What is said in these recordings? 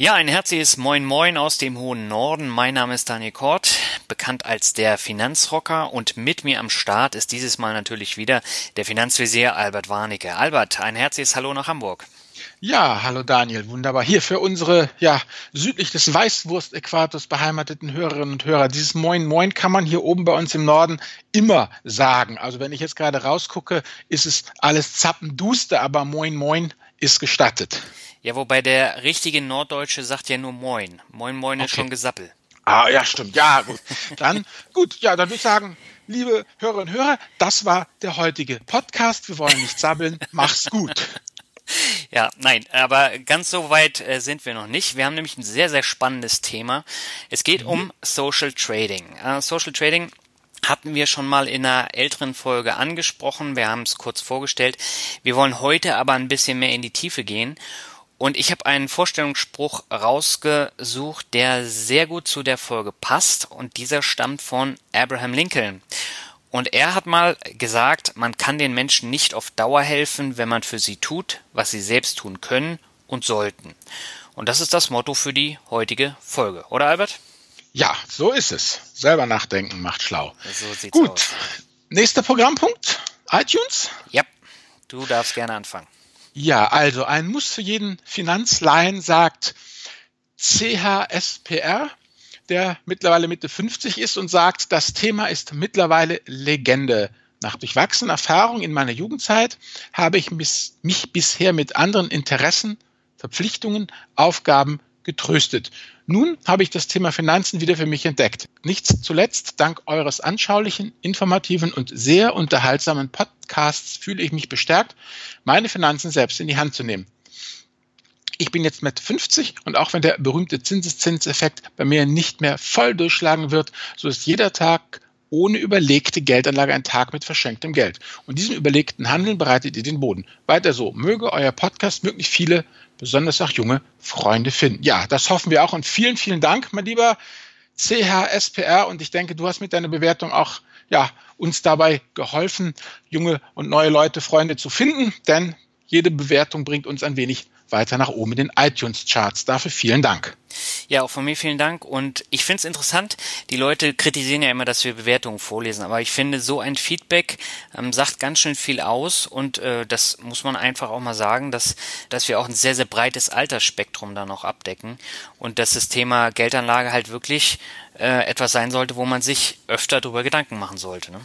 Ja, ein herzliches Moin Moin aus dem hohen Norden. Mein Name ist Daniel Kort, bekannt als der Finanzrocker und mit mir am Start ist dieses Mal natürlich wieder der Finanzvisier Albert Warnecke. Albert, ein herzliches Hallo nach Hamburg. Ja, hallo Daniel, wunderbar. Hier für unsere ja südlich des Weißwurst-Äquators beheimateten Hörerinnen und Hörer. Dieses Moin Moin kann man hier oben bei uns im Norden immer sagen. Also wenn ich jetzt gerade rausgucke, ist es alles zappenduster, aber Moin Moin ist gestattet. Ja, wobei der richtige Norddeutsche sagt ja nur Moin. Moin Moin okay. ist schon Gesappel. Ah, ja, stimmt. Ja, gut. Dann, gut, ja, dann würde ich sagen, liebe Hörerinnen und Hörer, das war der heutige Podcast. Wir wollen nicht sabbeln. Mach's gut. Ja, nein, aber ganz so weit äh, sind wir noch nicht. Wir haben nämlich ein sehr, sehr spannendes Thema. Es geht mhm. um Social Trading. Äh, Social Trading hatten wir schon mal in einer älteren Folge angesprochen. Wir haben es kurz vorgestellt. Wir wollen heute aber ein bisschen mehr in die Tiefe gehen und ich habe einen Vorstellungsspruch rausgesucht, der sehr gut zu der Folge passt. Und dieser stammt von Abraham Lincoln. Und er hat mal gesagt, man kann den Menschen nicht auf Dauer helfen, wenn man für sie tut, was sie selbst tun können und sollten. Und das ist das Motto für die heutige Folge, oder Albert? Ja, so ist es. Selber nachdenken macht schlau. So sieht's Gut. aus. Nächster Programmpunkt. iTunes? Ja, du darfst gerne anfangen. Ja, also ein Muss für jeden Finanzlaien sagt CHSPR, der mittlerweile Mitte 50 ist und sagt, das Thema ist mittlerweile Legende. Nach durchwachsener Erfahrung in meiner Jugendzeit habe ich mich bisher mit anderen Interessen, Verpflichtungen, Aufgaben getröstet. Nun habe ich das Thema Finanzen wieder für mich entdeckt. Nicht zuletzt dank eures anschaulichen, informativen und sehr unterhaltsamen Podcasts fühle ich mich bestärkt, meine Finanzen selbst in die Hand zu nehmen. Ich bin jetzt mit 50 und auch wenn der berühmte Zinseszinseffekt bei mir nicht mehr voll durchschlagen wird, so ist jeder Tag ohne überlegte Geldanlage ein Tag mit verschenktem Geld. Und diesem überlegten Handeln bereitet ihr den Boden. Weiter so. Möge euer Podcast möglichst viele besonders auch junge Freunde finden. Ja, das hoffen wir auch. Und vielen, vielen Dank, mein lieber CHSPR und ich denke, du hast mit deiner Bewertung auch ja, uns dabei geholfen, junge und neue Leute, Freunde zu finden, denn jede Bewertung bringt uns ein wenig weiter nach oben in den iTunes-Charts. Dafür vielen Dank. Ja, auch von mir vielen Dank. Und ich finde es interessant, die Leute kritisieren ja immer, dass wir Bewertungen vorlesen. Aber ich finde, so ein Feedback ähm, sagt ganz schön viel aus. Und äh, das muss man einfach auch mal sagen, dass, dass wir auch ein sehr, sehr breites Altersspektrum da noch abdecken. Und dass das Thema Geldanlage halt wirklich äh, etwas sein sollte, wo man sich öfter darüber Gedanken machen sollte. Ne?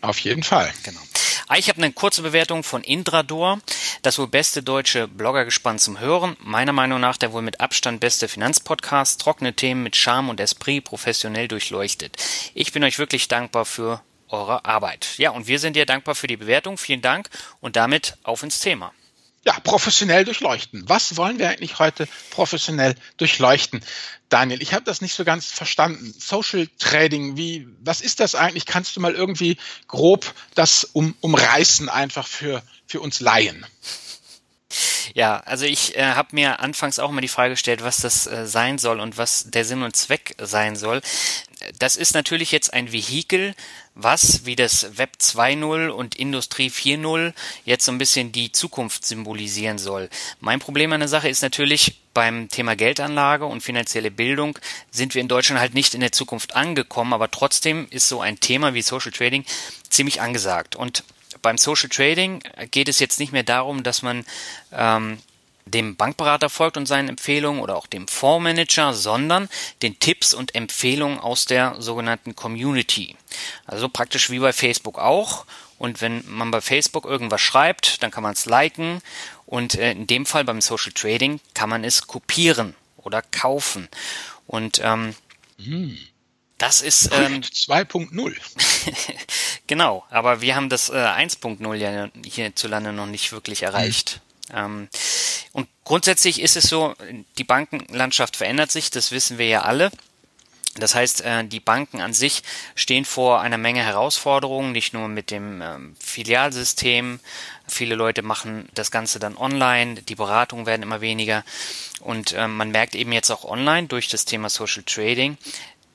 Auf jeden Fall. Genau. Ah, ich habe eine kurze Bewertung von Indrador, das wohl beste deutsche Bloggergespann zum Hören. Meiner Meinung nach der wohl mit Abstand beste Finanzpodcast, trockene Themen mit Charme und Esprit professionell durchleuchtet. Ich bin euch wirklich dankbar für eure Arbeit. Ja, und wir sind dir dankbar für die Bewertung. Vielen Dank und damit auf ins Thema ja, professionell durchleuchten. Was wollen wir eigentlich heute professionell durchleuchten? Daniel, ich habe das nicht so ganz verstanden. Social Trading, wie, was ist das eigentlich? Kannst du mal irgendwie grob das um, umreißen einfach für, für uns Laien? Ja, also ich äh, habe mir anfangs auch mal die Frage gestellt, was das äh, sein soll und was der Sinn und Zweck sein soll. Das ist natürlich jetzt ein Vehikel, was wie das Web 2.0 und Industrie 4.0 jetzt so ein bisschen die Zukunft symbolisieren soll. Mein Problem an der Sache ist natürlich, beim Thema Geldanlage und finanzielle Bildung sind wir in Deutschland halt nicht in der Zukunft angekommen, aber trotzdem ist so ein Thema wie Social Trading ziemlich angesagt. Und beim Social Trading geht es jetzt nicht mehr darum, dass man ähm, dem Bankberater folgt und seinen Empfehlungen oder auch dem Fondsmanager, sondern den Tipps und Empfehlungen aus der sogenannten Community. Also praktisch wie bei Facebook auch. Und wenn man bei Facebook irgendwas schreibt, dann kann man es liken. Und äh, in dem Fall beim Social Trading kann man es kopieren oder kaufen. Und ähm, hm. Das ist ähm, 2.0. genau, aber wir haben das äh, 1.0 ja hierzulande noch nicht wirklich erreicht. Ähm, und grundsätzlich ist es so, die Bankenlandschaft verändert sich, das wissen wir ja alle. Das heißt, äh, die Banken an sich stehen vor einer Menge Herausforderungen, nicht nur mit dem ähm, Filialsystem. Viele Leute machen das Ganze dann online, die Beratungen werden immer weniger. Und ähm, man merkt eben jetzt auch online durch das Thema Social Trading,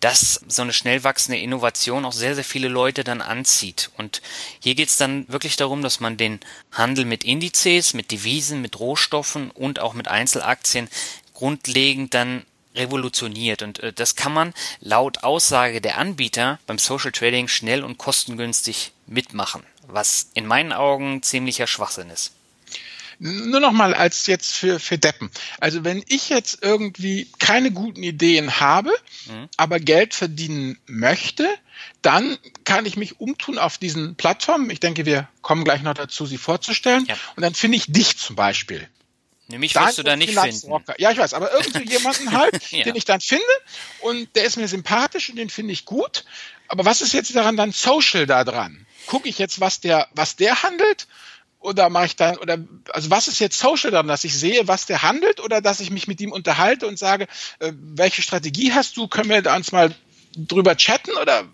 dass so eine schnell wachsende Innovation auch sehr, sehr viele Leute dann anzieht. Und hier geht es dann wirklich darum, dass man den Handel mit Indizes, mit Devisen, mit Rohstoffen und auch mit Einzelaktien grundlegend dann revolutioniert. Und äh, das kann man laut Aussage der Anbieter beim Social Trading schnell und kostengünstig mitmachen, was in meinen Augen ziemlicher Schwachsinn ist. Nur noch mal als jetzt für, für Deppen. Also wenn ich jetzt irgendwie keine guten Ideen habe, mhm. aber Geld verdienen möchte, dann kann ich mich umtun auf diesen Plattformen. Ich denke, wir kommen gleich noch dazu, sie vorzustellen. Ja. Und dann finde ich dich zum Beispiel. Nämlich wirst du da nicht finden. Ja, ich weiß, aber irgendwie jemanden halt, ja. den ich dann finde und der ist mir sympathisch und den finde ich gut. Aber was ist jetzt daran dann social da dran? Gucke ich jetzt, was der, was der handelt? Oder mache ich dann, oder, also was ist jetzt social daran, dass ich sehe, was der handelt oder dass ich mich mit ihm unterhalte und sage, äh, welche Strategie hast du? Können wir da uns mal drüber chatten oder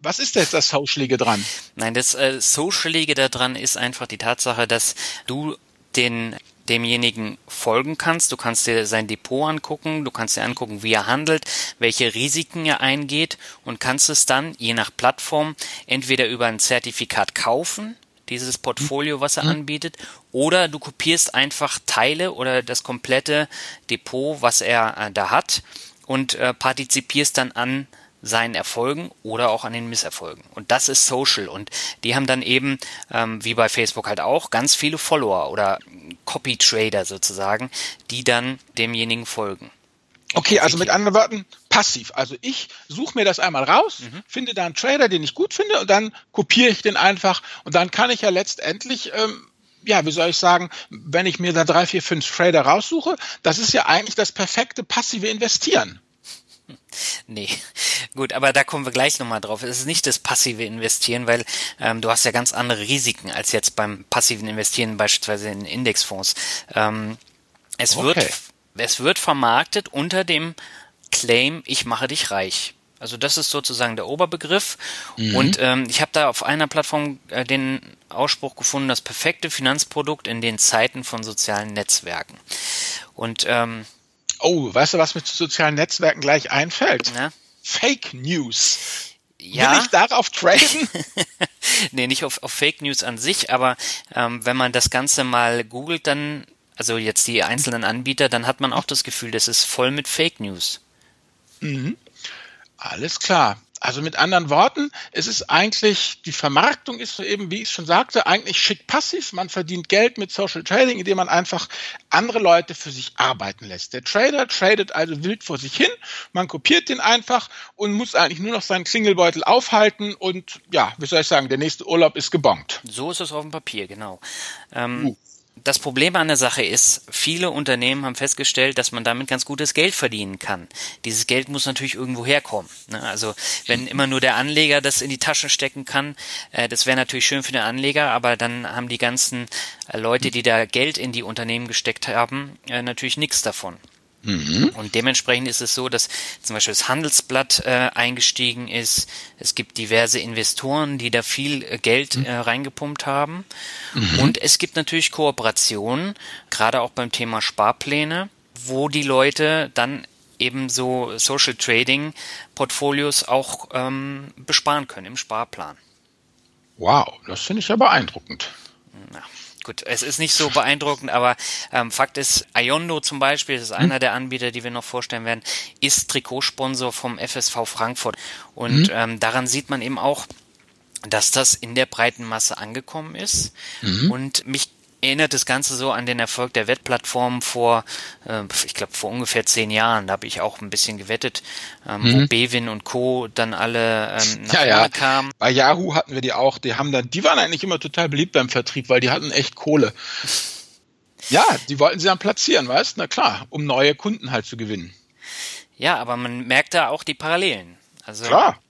was ist jetzt das Socialige dran? Nein, das äh, Socialige daran ist einfach die Tatsache, dass du den demjenigen folgen kannst. Du kannst dir sein Depot angucken, du kannst dir angucken, wie er handelt, welche Risiken er eingeht und kannst es dann, je nach Plattform, entweder über ein Zertifikat kaufen, dieses Portfolio, was er mhm. anbietet, oder du kopierst einfach Teile oder das komplette Depot, was er äh, da hat und äh, partizipierst dann an seinen Erfolgen oder auch an den Misserfolgen. Und das ist Social. Und die haben dann eben, ähm, wie bei Facebook halt auch, ganz viele Follower oder Copy-Trader sozusagen, die dann demjenigen folgen. Okay, also mit anderen Worten, passiv. Also ich suche mir das einmal raus, mhm. finde da einen Trader, den ich gut finde, und dann kopiere ich den einfach. Und dann kann ich ja letztendlich, ähm, ja, wie soll ich sagen, wenn ich mir da drei, vier, fünf Trader raussuche, das ist ja eigentlich das perfekte passive Investieren. Nee, gut, aber da kommen wir gleich nochmal drauf. Es ist nicht das passive Investieren, weil ähm, du hast ja ganz andere Risiken als jetzt beim passiven Investieren, beispielsweise in Indexfonds. Ähm, es, okay. wird, es wird vermarktet unter dem Claim, ich mache dich reich. Also das ist sozusagen der Oberbegriff. Mhm. Und ähm, ich habe da auf einer Plattform äh, den Ausspruch gefunden, das perfekte Finanzprodukt in den Zeiten von sozialen Netzwerken. Und ähm, Oh, weißt du, was mir zu sozialen Netzwerken gleich einfällt? Ja? Fake News. Ja. Will ich darauf traden? nee, nicht auf, auf Fake News an sich, aber ähm, wenn man das Ganze mal googelt, dann, also jetzt die einzelnen Anbieter, dann hat man auch das Gefühl, das ist voll mit Fake News. Mhm. Alles klar. Also mit anderen Worten, es ist eigentlich, die Vermarktung ist so eben, wie ich schon sagte, eigentlich schick passiv. Man verdient Geld mit Social Trading, indem man einfach andere Leute für sich arbeiten lässt. Der Trader tradet also wild vor sich hin, man kopiert den einfach und muss eigentlich nur noch seinen Klingelbeutel aufhalten und ja, wie soll ich sagen, der nächste Urlaub ist gebongt. So ist es auf dem Papier, genau. Ähm, uh das Problem an der Sache ist, viele Unternehmen haben festgestellt, dass man damit ganz gutes Geld verdienen kann. Dieses Geld muss natürlich irgendwo herkommen. Ne? Also wenn immer nur der Anleger das in die Tasche stecken kann, äh, das wäre natürlich schön für den Anleger, aber dann haben die ganzen äh, Leute, die da Geld in die Unternehmen gesteckt haben, äh, natürlich nichts davon. Mhm. Und dementsprechend ist es so, dass zum Beispiel das Handelsblatt äh, eingestiegen ist. Es gibt diverse Investoren, die da viel äh, Geld mhm. äh, reingepumpt haben. Mhm. Und es gibt natürlich Kooperationen, gerade auch beim Thema Sparpläne, wo die Leute dann eben so Social Trading Portfolios auch ähm, besparen können im Sparplan. Wow, das finde ich ja beeindruckend. Ja. Gut, es ist nicht so beeindruckend, aber ähm, Fakt ist, Iondo zum Beispiel, das ist einer mhm. der Anbieter, die wir noch vorstellen werden, ist Trikotsponsor vom FSV Frankfurt. Und mhm. ähm, daran sieht man eben auch, dass das in der breiten Masse angekommen ist. Mhm. Und mich erinnert das Ganze so an den Erfolg der Wettplattform vor, äh, ich glaube, vor ungefähr zehn Jahren. Da habe ich auch ein bisschen gewettet, ähm, mhm. wo Bewin und Co. dann alle ähm, nach ja, ja. kamen. Bei Yahoo hatten wir die auch. Die haben dann, die waren eigentlich immer total beliebt beim Vertrieb, weil die hatten echt Kohle. ja, die wollten sie dann platzieren, weißt? Na klar, um neue Kunden halt zu gewinnen. Ja, aber man merkt da auch die Parallelen. Also klar.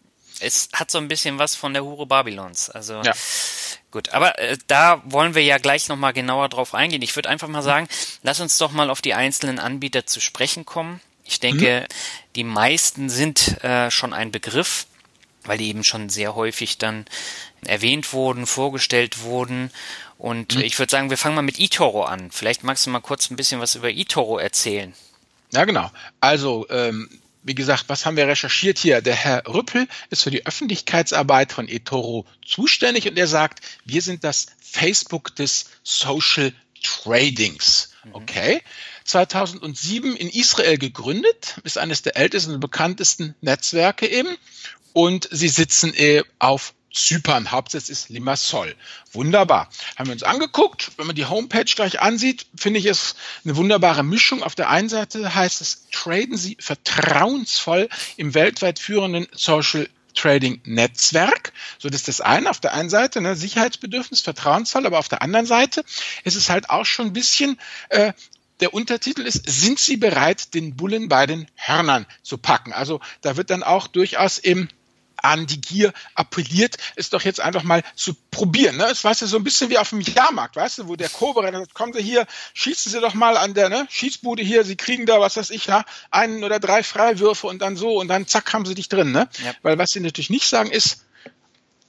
Es hat so ein bisschen was von der Hure Babylons. Also ja. Gut, aber äh, da wollen wir ja gleich nochmal genauer drauf eingehen. Ich würde einfach mal sagen, lass uns doch mal auf die einzelnen Anbieter zu sprechen kommen. Ich denke, mhm. die meisten sind äh, schon ein Begriff, weil die eben schon sehr häufig dann erwähnt wurden, vorgestellt wurden. Und mhm. ich würde sagen, wir fangen mal mit eToro an. Vielleicht magst du mal kurz ein bisschen was über eToro erzählen. Ja, genau. Also ähm, wie gesagt, was haben wir recherchiert hier? Der Herr Rüppel ist für die Öffentlichkeitsarbeit von eToro zuständig und er sagt, wir sind das Facebook des Social Tradings. Mhm. Okay. 2007 in Israel gegründet, ist eines der ältesten und bekanntesten Netzwerke eben. Und sie sitzen äh, auf Zypern. Hauptsitz ist Limassol. Wunderbar. Haben wir uns angeguckt. Wenn man die Homepage gleich ansieht, finde ich es eine wunderbare Mischung. Auf der einen Seite heißt es, traden Sie vertrauensvoll im weltweit führenden Social Trading Netzwerk. So, das ist das eine. Auf der einen Seite ne, Sicherheitsbedürfnis, vertrauensvoll, aber auf der anderen Seite ist es halt auch schon ein bisschen äh, der Untertitel ist, sind Sie bereit, den Bullen bei den Hörnern zu packen? Also da wird dann auch durchaus im an die Gier appelliert, es doch jetzt einfach mal zu probieren. Ne? Es war ja so ein bisschen wie auf dem Jahrmarkt, weißt du, wo der Cobra sagt, kommen Sie hier, schießen Sie doch mal an der ne, Schießbude hier, Sie kriegen da, was weiß ich, ja, einen oder drei Freiwürfe und dann so und dann zack, haben Sie dich drin. Ne? Ja. Weil was Sie natürlich nicht sagen ist,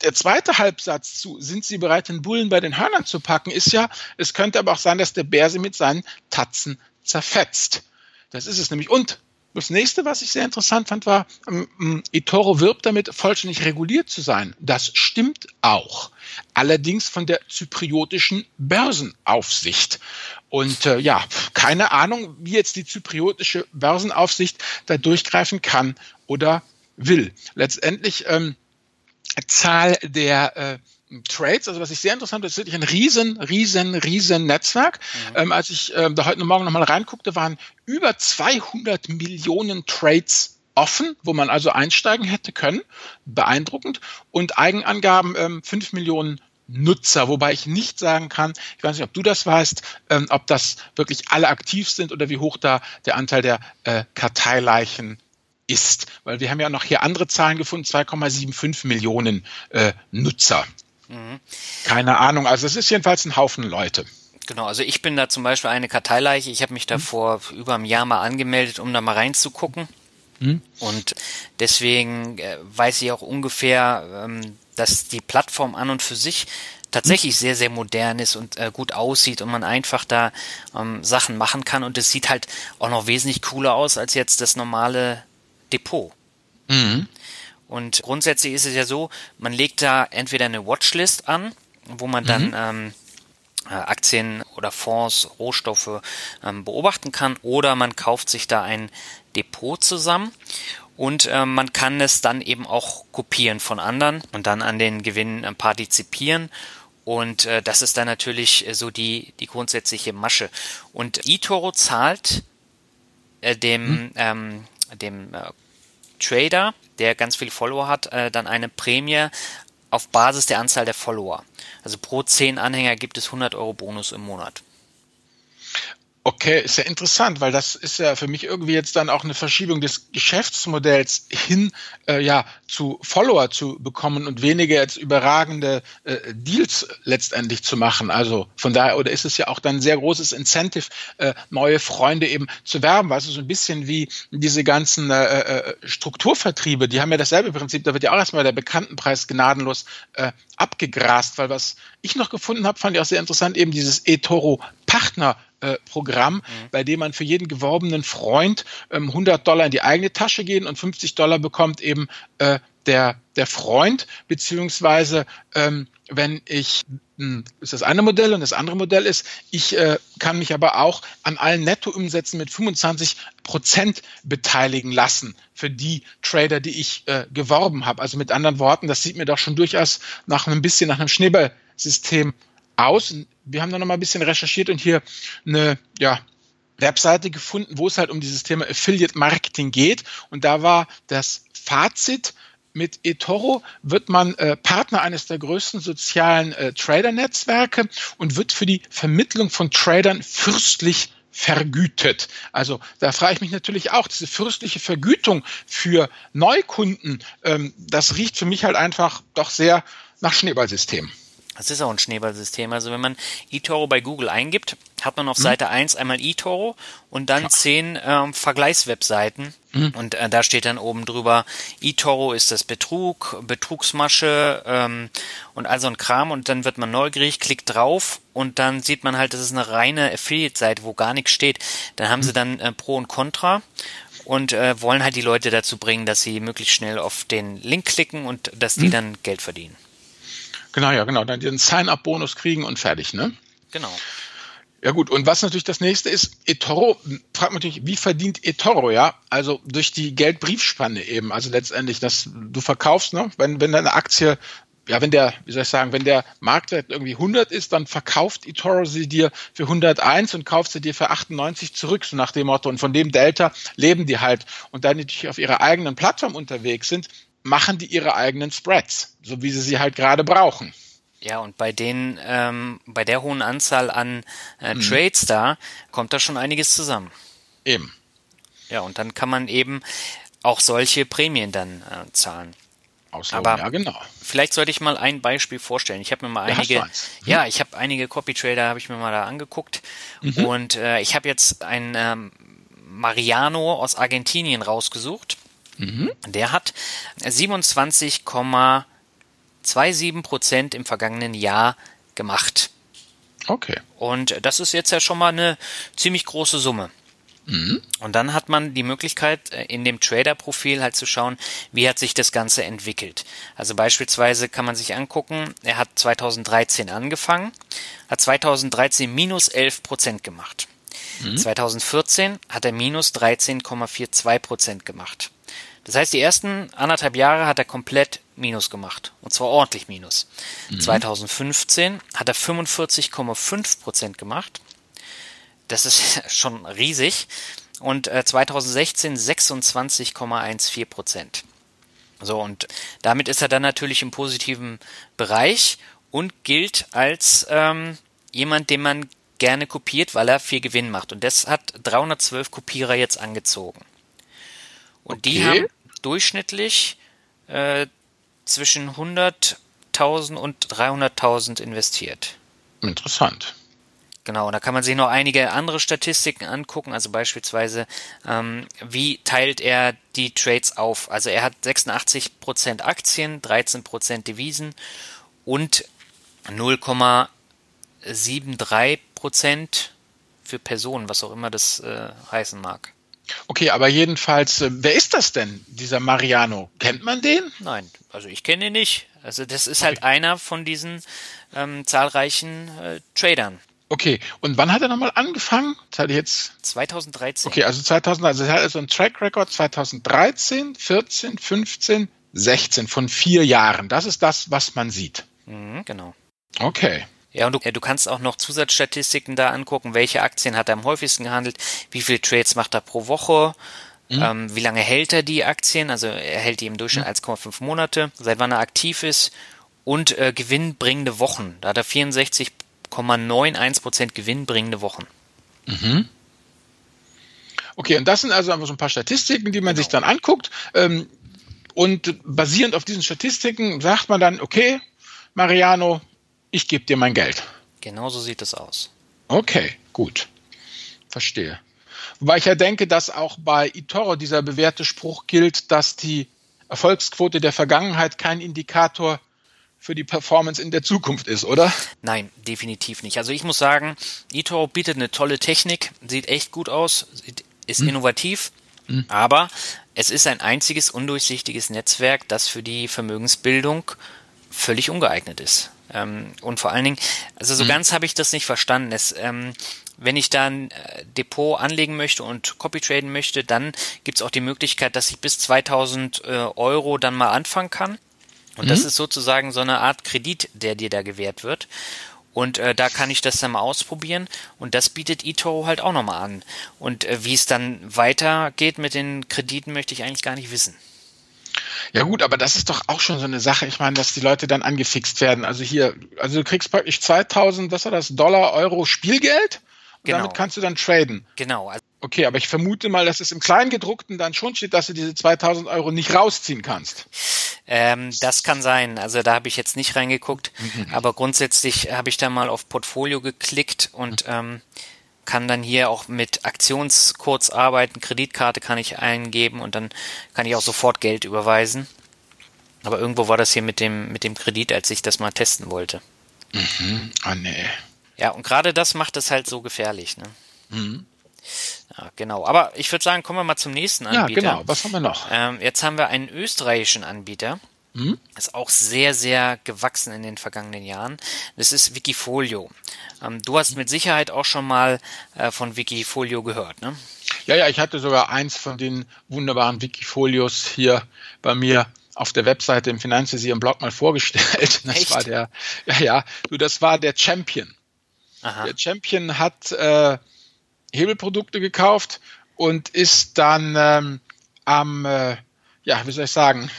der zweite Halbsatz zu, sind Sie bereit, den Bullen bei den Hörnern zu packen, ist ja, es könnte aber auch sein, dass der Bär Sie mit seinen Tatzen zerfetzt. Das ist es nämlich. Und das nächste, was ich sehr interessant fand, war, ähm, eToro wirbt damit, vollständig reguliert zu sein. Das stimmt auch. Allerdings von der zypriotischen Börsenaufsicht. Und äh, ja, keine Ahnung, wie jetzt die zypriotische Börsenaufsicht da durchgreifen kann oder will. Letztendlich ähm, Zahl der äh, Trades, also was ich sehr interessant finde, ist wirklich ein riesen, riesen, riesen Netzwerk. Mhm. Ähm, als ich ähm, da heute Morgen nochmal reinguckte, waren über 200 Millionen Trades offen, wo man also einsteigen hätte können. Beeindruckend. Und Eigenangaben ähm, 5 Millionen Nutzer, wobei ich nicht sagen kann, ich weiß nicht, ob du das weißt, ähm, ob das wirklich alle aktiv sind oder wie hoch da der Anteil der äh, Karteileichen ist. Weil wir haben ja noch hier andere Zahlen gefunden, 2,75 Millionen äh, Nutzer. Mhm. Keine Ahnung, also es ist jedenfalls ein Haufen Leute. Genau, also ich bin da zum Beispiel eine Karteileiche. Ich habe mich da mhm. vor über einem Jahr mal angemeldet, um da mal reinzugucken. Mhm. Und deswegen äh, weiß ich auch ungefähr, ähm, dass die Plattform an und für sich tatsächlich sehr, sehr modern ist und äh, gut aussieht und man einfach da ähm, Sachen machen kann. Und es sieht halt auch noch wesentlich cooler aus als jetzt das normale Depot. Mhm. Und grundsätzlich ist es ja so, man legt da entweder eine Watchlist an, wo man dann mhm. ähm, äh, Aktien oder Fonds, Rohstoffe ähm, beobachten kann, oder man kauft sich da ein Depot zusammen und äh, man kann es dann eben auch kopieren von anderen und dann an den Gewinnen äh, partizipieren. Und äh, das ist dann natürlich äh, so die, die grundsätzliche Masche. Und eToro zahlt äh, dem, hm. ähm, dem Trader, der ganz viele Follower hat, äh, dann eine Prämie auf Basis der Anzahl der Follower. Also pro 10 Anhänger gibt es 100 Euro Bonus im Monat. Okay, ist ja interessant, weil das ist ja für mich irgendwie jetzt dann auch eine Verschiebung des Geschäftsmodells hin, äh, ja, zu Follower zu bekommen und weniger jetzt überragende äh, Deals letztendlich zu machen. Also von daher, oder ist es ja auch dann ein sehr großes Incentive, äh, neue Freunde eben zu werben, also so ein bisschen wie diese ganzen äh, äh, Strukturvertriebe, die haben ja dasselbe Prinzip, da wird ja auch erstmal der Bekanntenpreis gnadenlos äh, abgegrast, weil was ich noch gefunden habe, fand ich auch sehr interessant, eben dieses eToro Partner äh, Programm, mhm. bei dem man für jeden geworbenen Freund ähm, 100 Dollar in die eigene Tasche gehen und 50 Dollar bekommt eben äh, der, der Freund, beziehungsweise ähm, wenn ich, hm, ist das eine Modell und das andere Modell ist, ich äh, kann mich aber auch an allen Nettoumsätzen mit 25 Prozent beteiligen lassen für die Trader, die ich äh, geworben habe. Also mit anderen Worten, das sieht mir doch schon durchaus nach ein bisschen nach einem Schneeballsystem aus. Wir haben da noch mal ein bisschen recherchiert und hier eine ja, Webseite gefunden, wo es halt um dieses Thema Affiliate Marketing geht. Und da war das Fazit, mit eToro wird man äh, Partner eines der größten sozialen äh, Trader-Netzwerke und wird für die Vermittlung von Tradern fürstlich vergütet. Also da frage ich mich natürlich auch, diese fürstliche Vergütung für Neukunden, ähm, das riecht für mich halt einfach doch sehr nach Schneeballsystem. Das ist auch ein Schneeballsystem. Also wenn man eToro bei Google eingibt, hat man auf mhm. Seite 1 einmal eToro und dann zehn ähm, Vergleichswebseiten. Mhm. Und äh, da steht dann oben drüber, eToro ist das Betrug, Betrugsmasche ähm, und all so ein Kram. Und dann wird man neugierig, klickt drauf und dann sieht man halt, das ist eine reine Affiliate-Seite, wo gar nichts steht. Dann haben mhm. sie dann äh, Pro und Contra und äh, wollen halt die Leute dazu bringen, dass sie möglichst schnell auf den Link klicken und dass die mhm. dann Geld verdienen. Genau, ja, genau. Dann den Sign-up-Bonus kriegen und fertig, ne? Genau. Ja gut, und was natürlich das nächste ist, eToro, fragt man natürlich, wie verdient eToro, ja? Also durch die Geldbriefspanne eben, also letztendlich, dass du verkaufst, ne? wenn, wenn deine Aktie, ja, wenn der, wie soll ich sagen, wenn der Marktwert irgendwie 100 ist, dann verkauft eToro sie dir für 101 und kauft sie dir für 98 zurück, so nach dem Motto. Und von dem Delta leben die halt. Und da die natürlich auf ihrer eigenen Plattform unterwegs sind, machen die ihre eigenen Spreads, so wie sie sie halt gerade brauchen. Ja, und bei den, ähm, bei der hohen Anzahl an äh, mhm. Trades da kommt da schon einiges zusammen. Eben. Ja, und dann kann man eben auch solche Prämien dann äh, zahlen. Auslaufen, Aber ja, genau. Vielleicht sollte ich mal ein Beispiel vorstellen. Ich habe mir mal einige, ja, ja ich habe einige Copy Trader habe ich mir mal da angeguckt mhm. und äh, ich habe jetzt einen ähm, Mariano aus Argentinien rausgesucht. Mhm. Der hat 27, 2,7 Prozent im vergangenen Jahr gemacht. Okay. Und das ist jetzt ja schon mal eine ziemlich große Summe. Mhm. Und dann hat man die Möglichkeit, äh, in dem Trader-Profil halt zu schauen, wie hat sich das Ganze entwickelt. Also beispielsweise kann man sich angucken, er hat 2013 angefangen, hat 2013 minus 11 Prozent gemacht. Mhm. 2014 hat er minus 13,42 Prozent gema 13,42 das heißt, die ersten anderthalb Jahre hat er komplett Minus gemacht. Und zwar ordentlich Minus. Mhm. 2015 hat er 45,5 Prozent gemacht. Das ist schon riesig. Und äh, 2016 26,14 Prozent. So, und damit ist er dann natürlich im positiven Bereich und gilt als ähm, jemand, den man gerne kopiert, weil er viel Gewinn macht. Und das hat 312 Kopierer jetzt angezogen. Und okay. die haben durchschnittlich äh, zwischen 100.000 und 300.000 investiert. Interessant. Genau, da kann man sich noch einige andere Statistiken angucken, also beispielsweise, ähm, wie teilt er die Trades auf? Also er hat 86% Aktien, 13% Devisen und 0,73% für Personen, was auch immer das äh, heißen mag. Okay, aber jedenfalls, äh, wer ist das denn, dieser Mariano? Kennt man den? Nein, also ich kenne ihn nicht. Also das ist halt okay. halt einer von diesen ähm, zahlreichen äh, Tradern. Okay, und wann hat er nochmal angefangen? Das hatte jetzt 2013. Okay, also 2000, also er hat also ein Track Record 2013, 14, 15, 16 von vier Jahren. Das ist das, was man sieht. Mhm, genau. Okay. Ja, und du, du kannst auch noch Zusatzstatistiken da angucken, welche Aktien hat er am häufigsten gehandelt, wie viele Trades macht er pro Woche, mhm. ähm, wie lange hält er die Aktien, also er hält die im Durchschnitt mhm. 1,5 Monate, seit wann er aktiv ist und äh, gewinnbringende Wochen. Da hat er 64,91% gewinnbringende Wochen. Mhm. Okay, und das sind also einfach so ein paar Statistiken, die man genau. sich dann anguckt. Ähm, und basierend auf diesen Statistiken sagt man dann, okay, Mariano, ich gebe dir mein Geld. Genau so sieht es aus. Okay, gut. Verstehe. Wobei ich ja denke, dass auch bei eToro dieser bewährte Spruch gilt, dass die Erfolgsquote der Vergangenheit kein Indikator für die Performance in der Zukunft ist, oder? Nein, definitiv nicht. Also ich muss sagen, eToro bietet eine tolle Technik, sieht echt gut aus, ist hm. innovativ, hm. aber es ist ein einziges undurchsichtiges Netzwerk, das für die Vermögensbildung völlig ungeeignet ist. Ähm, und vor allen Dingen, also so mhm. ganz habe ich das nicht verstanden. Es, ähm, wenn ich da ein äh, Depot anlegen möchte und Copy traden möchte, dann gibt es auch die Möglichkeit, dass ich bis 2000 äh, Euro dann mal anfangen kann. Und mhm. das ist sozusagen so eine Art Kredit, der dir da gewährt wird. Und äh, da kann ich das dann mal ausprobieren. Und das bietet eToro halt auch nochmal an. Und äh, wie es dann weitergeht mit den Krediten, möchte ich eigentlich gar nicht wissen. Ja gut, aber das ist doch auch schon so eine Sache. Ich meine, dass die Leute dann angefixt werden. Also hier, also du kriegst praktisch 2000, was war das, Dollar, Euro Spielgeld. Und genau. damit kannst du dann traden. Genau. Okay, aber ich vermute mal, dass es im Kleingedruckten dann schon steht, dass du diese 2000 Euro nicht rausziehen kannst. Ähm, das kann sein. Also da habe ich jetzt nicht reingeguckt. Mhm. Aber grundsätzlich habe ich da mal auf Portfolio geklickt und mhm. ähm, kann dann hier auch mit Aktionscodes arbeiten, Kreditkarte kann ich eingeben und dann kann ich auch sofort Geld überweisen. Aber irgendwo war das hier mit dem, mit dem Kredit, als ich das mal testen wollte. Mhm. Ah, nee. Ja, und gerade das macht es halt so gefährlich, ne? Mhm. Ja, genau. Aber ich würde sagen, kommen wir mal zum nächsten Anbieter. Ja, genau. Was haben wir noch? Ähm, jetzt haben wir einen österreichischen Anbieter. Hm? Ist auch sehr, sehr gewachsen in den vergangenen Jahren. Das ist Wikifolio. Ähm, du hast mit Sicherheit auch schon mal äh, von Wikifolio gehört, ne? Ja, ja, ich hatte sogar eins von den wunderbaren Wikifolios hier bei mir auf der Webseite im Finanzvisier im Blog mal vorgestellt. Das Echt? war der, ja, ja, du, das war der Champion. Aha. Der Champion hat äh, Hebelprodukte gekauft und ist dann ähm, am, äh, ja, wie soll ich sagen,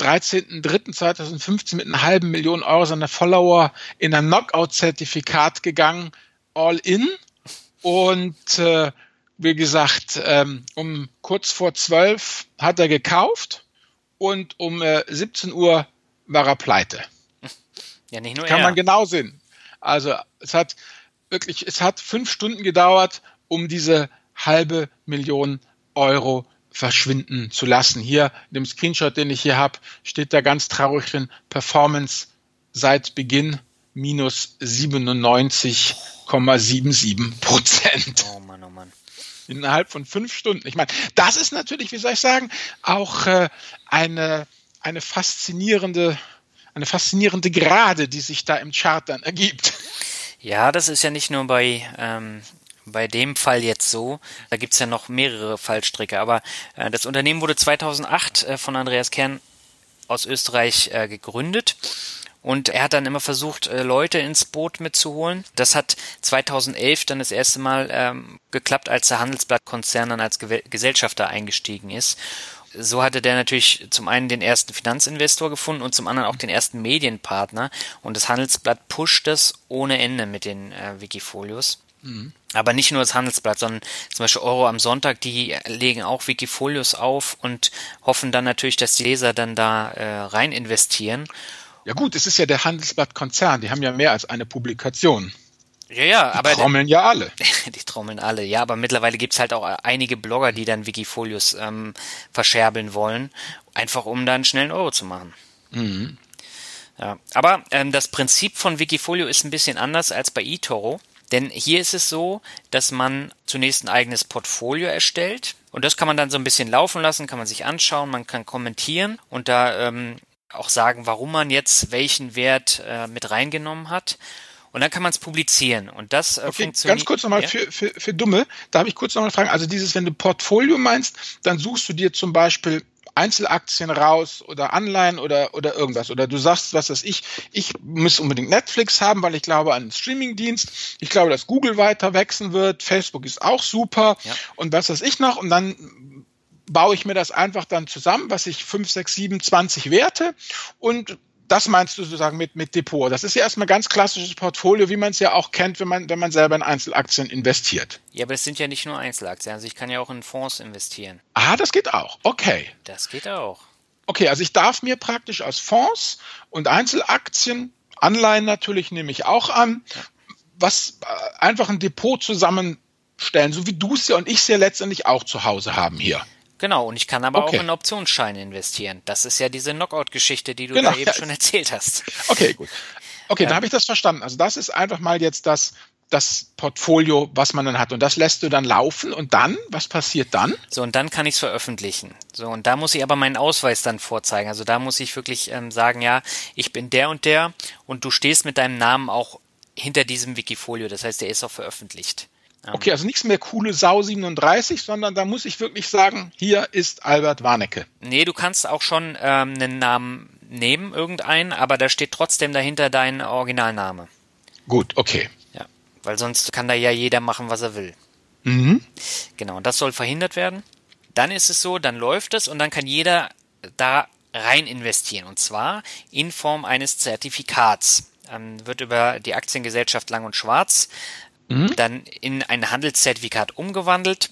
13.03.2015 mit einer halben Million Euro seiner Follower in ein Knockout-Zertifikat gegangen, all in. Und äh, wie gesagt, ähm, um kurz vor zwölf hat er gekauft und um äh, 17 Uhr war er pleite. Ja, nicht nur Kann er. man genau sehen. Also es hat wirklich, es hat fünf Stunden gedauert, um diese halbe Million Euro verschwinden zu lassen. Hier in dem Screenshot, den ich hier habe, steht da ganz traurig drin, Performance seit Beginn minus 97,77 Prozent. Oh Mann, oh Mann. Innerhalb von fünf Stunden. Ich meine, das ist natürlich, wie soll ich sagen, auch äh, eine, eine faszinierende, eine faszinierende Gerade, die sich da im Chart dann ergibt. Ja, das ist ja nicht nur bei ähm, bei dem Fall jetzt so. Da gibt's ja noch mehrere Fallstricke. Aber äh, das Unternehmen wurde 2008 äh, von Andreas Kern aus Österreich äh, gegründet. Und er hat dann immer versucht, äh, Leute ins Boot mitzuholen. Das hat 2011 dann das erste Mal ähm, geklappt, als der Handelsblattkonzern dann als Ge Gesellschafter eingestiegen ist. So hatte der natürlich zum einen den ersten Finanzinvestor gefunden und zum anderen auch den ersten Medienpartner. Und das Handelsblatt pusht das ohne Ende mit den äh, Wikifolios. Mhm. Aber nicht nur das Handelsblatt, sondern zum Beispiel Euro am Sonntag, die legen auch Wikifolios auf und hoffen dann natürlich, dass die Leser dann da äh, rein investieren. Ja gut, es ist ja der Handelsblatt-Konzern, die haben ja mehr als eine Publikation. Ja, ja, die aber. Die trommeln ja alle. Die trommeln alle, ja, aber mittlerweile gibt's halt auch einige Blogger, die dann Wikifolios ähm, verscherbeln wollen, einfach um da einen schnellen Euro zu machen. Mhm. Ja, aber ähm, das Prinzip von Wikifolio ist ein bisschen anders als bei eToro. Denn hier ist es so, dass man zunächst ein eigenes Portfolio erstellt und das kann man dann so ein bisschen laufen lassen, kann man sich anschauen, man kann kommentieren und da ähm, auch sagen, warum man jetzt welchen Wert äh, mit reingenommen hat. Und dann kann man es publizieren. Und das äh, okay, funktioniert. Ganz kurz nochmal ja? für, für, für Dumme, da habe ich kurz nochmal Fragen. Also dieses, wenn du Portfolio meinst, dann suchst du dir zum Beispiel Einzelaktien raus oder Anleihen oder, oder irgendwas. Oder du sagst, was weiß ich, ich muss unbedingt Netflix haben, weil ich glaube an den Streamingdienst. Ich glaube, dass Google weiter wachsen wird. Facebook ist auch super. Ja. Und was weiß ich noch. Und dann baue ich mir das einfach dann zusammen, was ich 5, 6, 7, 20 werte und das meinst du sozusagen mit, mit Depot. Das ist ja erstmal ganz klassisches Portfolio, wie man es ja auch kennt, wenn man, wenn man selber in Einzelaktien investiert. Ja, aber es sind ja nicht nur Einzelaktien. Also ich kann ja auch in Fonds investieren. Ah, das geht auch. Okay. Das geht auch. Okay, also ich darf mir praktisch aus Fonds und Einzelaktien, Anleihen natürlich nehme ich auch an, was äh, einfach ein Depot zusammenstellen, so wie du es ja und ich es ja letztendlich auch zu Hause haben hier. Genau, und ich kann aber okay. auch in Optionsscheine investieren. Das ist ja diese Knockout-Geschichte, die du genau. da eben schon erzählt hast. Okay, gut. Okay, ähm, dann habe ich das verstanden. Also das ist einfach mal jetzt das, das Portfolio, was man dann hat. Und das lässt du dann laufen. Und dann, was passiert dann? So, und dann kann ich es veröffentlichen. So, und da muss ich aber meinen Ausweis dann vorzeigen. Also da muss ich wirklich ähm, sagen, ja, ich bin der und der und du stehst mit deinem Namen auch hinter diesem Wikifolio. Das heißt, der ist auch veröffentlicht. Okay, also nichts mehr coole Sau 37, sondern da muss ich wirklich sagen, hier ist Albert Warnecke. Nee, du kannst auch schon ähm, einen Namen nehmen, irgendeinen, aber da steht trotzdem dahinter dein Originalname. Gut, okay. Ja, weil sonst kann da ja jeder machen, was er will. Mhm. Genau, und das soll verhindert werden. Dann ist es so, dann läuft es und dann kann jeder da rein investieren und zwar in Form eines Zertifikats. Ähm, wird über die Aktiengesellschaft Lang und Schwarz mhm. dann in ein Handelszertifikat umgewandelt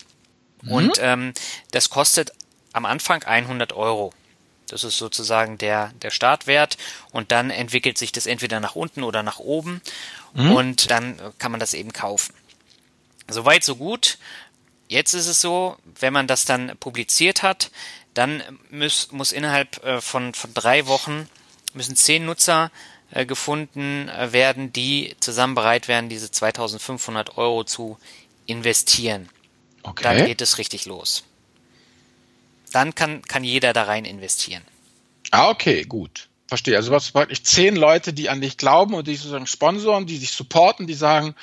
mhm. und ähm, das kostet am Anfang 100 Euro. Das ist sozusagen der, der Startwert und dann entwickelt sich das entweder nach unten oder nach oben mhm. und dann kann man das eben kaufen. Soweit, so gut. Jetzt ist es so, wenn man das dann publiziert hat, dann muss, muss innerhalb äh, von, von drei Wochen müssen zehn Nutzer äh, gefunden äh, werden, die zusammen bereit wären, diese 2500 Euro zu investieren. Okay. Dann geht es richtig los. Dann kann, kann jeder da rein investieren. Ah, okay, gut. Verstehe. Also was praktisch zehn Leute, die an dich glauben und die sozusagen sponsoren, die dich supporten, die sagen,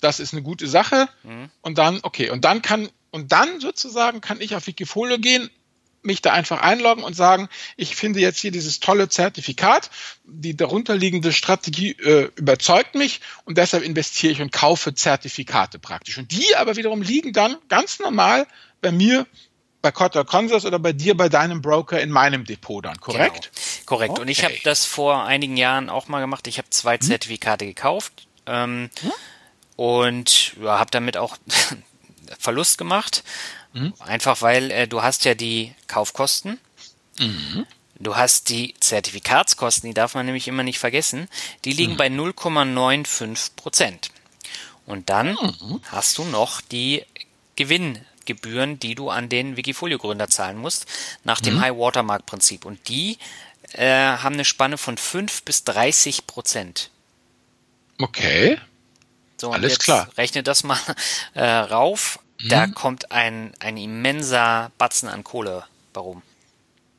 das ist eine gute Sache. Mhm. Und dann, okay, und dann kann, und dann sozusagen kann ich auf Wikifolio gehen, mich da einfach einloggen und sagen, ich finde jetzt hier dieses tolle Zertifikat, die darunterliegende Strategie äh, überzeugt mich und deshalb investiere ich und kaufe Zertifikate praktisch. Und die aber wiederum liegen dann ganz normal bei mir bei Cotter Consors oder bei dir bei deinem Broker in meinem Depot dann, korrekt? Genau, korrekt. Okay. Und ich habe das vor einigen Jahren auch mal gemacht. Ich habe zwei hm? Zertifikate gekauft ähm, hm? und ja, habe damit auch Verlust gemacht. Mhm. Einfach weil äh, du hast ja die Kaufkosten. Mhm. Du hast die Zertifikatskosten, die darf man nämlich immer nicht vergessen. Die liegen mhm. bei 0,95 Prozent. Und dann mhm. hast du noch die Gewinngebühren, die du an den Wikifolio-Gründer zahlen musst, nach dem mhm. High-Watermark-Prinzip. Und die äh, haben eine Spanne von 5 bis 30 Prozent. Okay. So, Alles klar. Rechne das mal äh, rauf. Da mhm. kommt ein, ein immenser Batzen an Kohle warum.